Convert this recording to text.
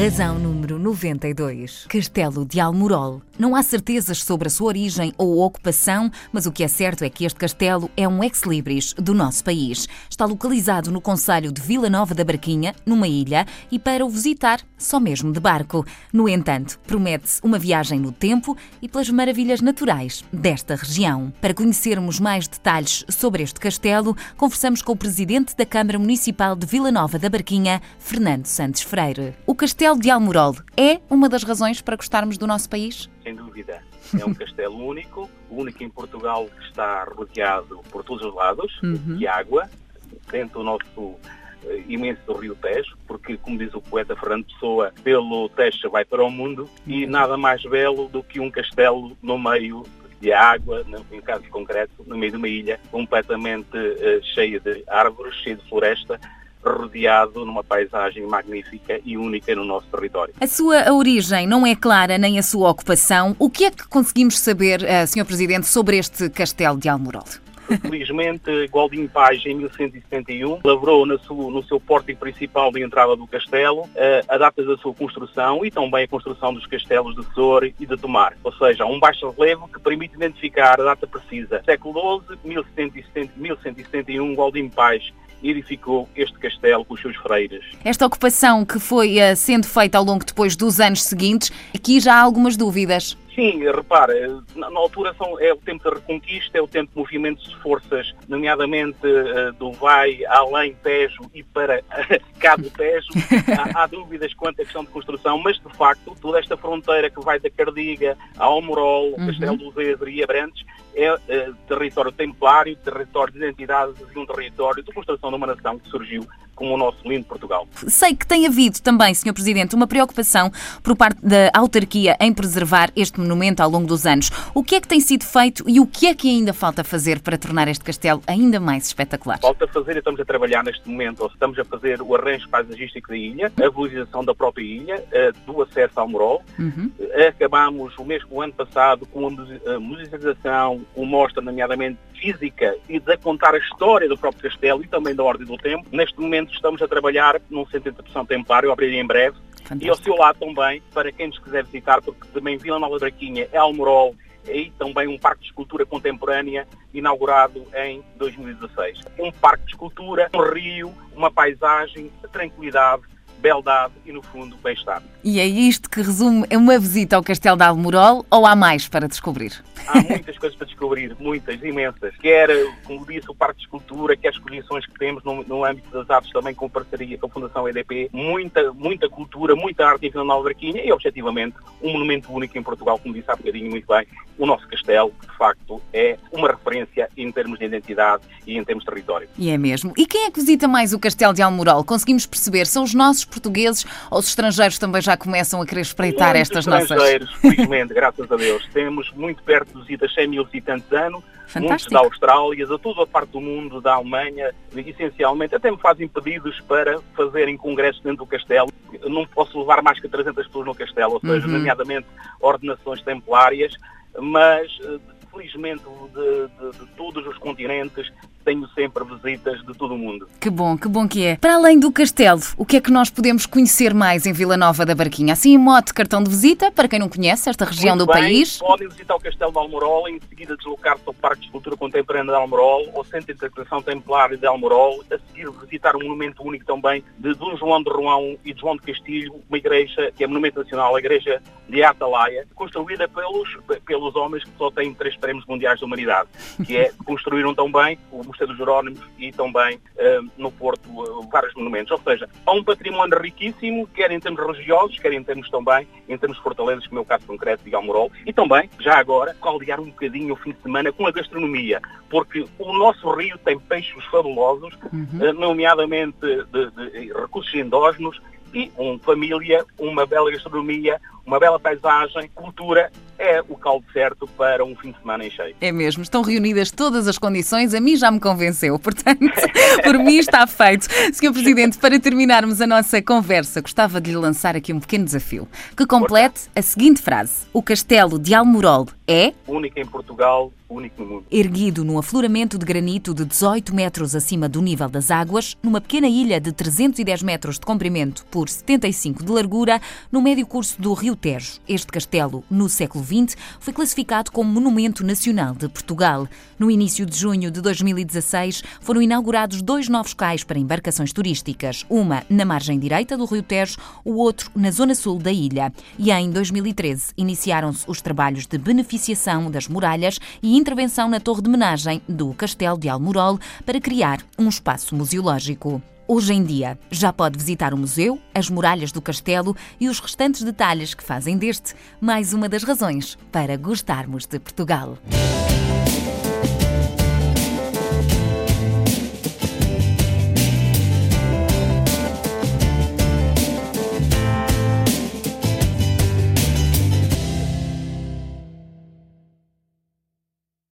Razão número 92. Castelo de Almorol. Não há certezas sobre a sua origem ou ocupação, mas o que é certo é que este castelo é um ex-libris do nosso país. Está localizado no Conselho de Vila Nova da Barquinha, numa ilha, e para o visitar, só mesmo de barco. No entanto, promete-se uma viagem no tempo e pelas maravilhas naturais desta região. Para conhecermos mais detalhes sobre este castelo, conversamos com o presidente da Câmara Municipal de Vila Nova da Barquinha, Fernando Santos Freire. O castelo Castelo de Almorol é uma das razões para gostarmos do nosso país? Sem dúvida. É um castelo único, o único em Portugal que está rodeado por todos os lados uhum. de água, dentro do nosso uh, imenso Rio Tejo, porque, como diz o poeta Fernando Pessoa, pelo Tejo vai para o mundo e uhum. nada mais belo do que um castelo no meio de água, em caso concreto, no meio de uma ilha completamente uh, cheia de árvores, cheia de floresta, rodeado numa paisagem magnífica e única no nosso território. A sua origem não é clara nem a sua ocupação. O que é que conseguimos saber, uh, Sr. Presidente, sobre este castelo de Almorol? Felizmente, Goldinho Paz, em 1171, lavrou no seu, no seu pórtico principal de entrada do castelo uh, a data da sua construção e também a construção dos castelos de Sor e de Tomar. Ou seja, um baixo relevo que permite identificar a data precisa. Século XII, 1170, 1171, Goldinho Paz edificou este castelo com os seus freiras. Esta ocupação que foi uh, sendo feita ao longo depois dos anos seguintes, aqui já há algumas dúvidas. Sim, repara, na, na, altura são, é o tempo da reconquista, é o tempo de movimentos de forças, nomeadamente uh, do Vai, além Tejo e para Cabo Tejo. há, há, dúvidas quanto à questão de construção, mas de facto toda esta fronteira que vai da Cardiga a Almorol, uhum. Castelo do Zedre e Abrantes é uh, território templário, território de identidade de um território de construção de uma nação que surgiu como o nosso lindo Portugal. Sei que tem havido também, Sr. Presidente, uma preocupação por parte da autarquia em preservar este monumento ao longo dos anos. O que é que tem sido feito e o que é que ainda falta fazer para tornar este castelo ainda mais espetacular? Falta fazer e estamos a trabalhar neste momento, ou estamos a fazer o arranjo paisagístico da ilha, a valorização da própria ilha, eh, do acesso ao Morol. Uhum. Acabámos o mês o ano passado com a musicalização, com mostra, nomeadamente física, e de contar a história do próprio castelo e também da Ordem do Tempo. Neste momento estamos a trabalhar num centro de interpretação templário, abrir em breve, Fantástico. e ao seu lado também, para quem nos quiser visitar, porque também Vila Nova Draquinha é Almorol, e também um parque de escultura contemporânea inaugurado em 2016. Um parque de escultura, um rio, uma paisagem, tranquilidade, beldade e, no fundo, bem-estar. E é isto que resume uma visita ao Castelo de Almorol ou há mais para descobrir? Há muitas coisas para descobrir, muitas, imensas. Quer, como disse, o Parque de Escultura, quer as exposições que temos no, no âmbito das artes também com parceria com a Fundação EDP. Muita, muita cultura, muita arte em Vila Nova Barquinha e, objetivamente, um monumento único em Portugal, como disse há bocadinho muito bem, o nosso castelo, de facto é uma referência em termos de identidade e em termos de território. E é mesmo. E quem é que visita mais o Castelo de Almorol? Conseguimos perceber? São os nossos portugueses ou os estrangeiros também já começam a querer espreitar Muitos estas nossas... estrangeiros, felizmente, graças a Deus. Temos muito perto dos visitas 100 mil visitantes ano, Fantástico. muitos da Austrália, de toda a parte do mundo, da Alemanha, essencialmente, até me fazem pedidos para fazerem congressos dentro do castelo. não posso levar mais que 300 pessoas no castelo, ou seja, uhum. nomeadamente ordenações templárias, mas felizmente de, de, de todos os continentes tenho sempre visitas de todo o mundo. Que bom, que bom que é. Para além do castelo, o que é que nós podemos conhecer mais em Vila Nova da Barquinha? Assim, em mote, cartão de visita, para quem não conhece esta região Muito do bem, país. Podem visitar o Castelo de Almorol, em seguida deslocar-se ao Parque de Escultura Contemporânea de Almorol, ao Centro de Interpretação Templária de Almorol, a seguir visitar um monumento único também de Dom João de Roão e de João de Castilho, uma igreja que é monumento nacional, a igreja de Atalaia, construída pelos, pelos homens que só têm três prémios mundiais da humanidade, que é, construíram também o Mosteiro dos Jerónimos e também uh, no Porto uh, vários monumentos. Ou seja, há um património riquíssimo, quer em termos religiosos, quer em termos também, em termos fortalezas, como é o caso concreto de Almorol, e também, já agora, caldear um bocadinho o fim de semana com a gastronomia, porque o nosso rio tem peixes fabulosos, uhum. uh, nomeadamente de, de recursos endógenos, e uma família, uma bela gastronomia, uma bela paisagem, cultura, é o caldo certo para um fim de semana em cheio. É mesmo, estão reunidas todas as condições, a mim já me convenceu, portanto, por mim está feito. Senhor Presidente, para terminarmos a nossa conversa, gostava de lhe lançar aqui um pequeno desafio, que complete a seguinte frase: O castelo de Almorol é único em Portugal, único no mundo. Erguido num afloramento de granito de 18 metros acima do nível das águas, numa pequena ilha de 310 metros de comprimento por 75 de largura, no médio curso do Rio Tejo. Este castelo, no século XX, foi classificado como Monumento Nacional de Portugal. No início de junho de 2016, foram inaugurados dois novos cais para embarcações turísticas, uma na margem direita do Rio Tejo, o outro na zona sul da ilha. E em 2013 iniciaram-se os trabalhos de beneficiação das muralhas e intervenção na torre de homenagem do Castelo de Almorol para criar um espaço museológico. Hoje em dia, já pode visitar o museu, as muralhas do castelo e os restantes detalhes que fazem deste mais uma das razões para gostarmos de Portugal.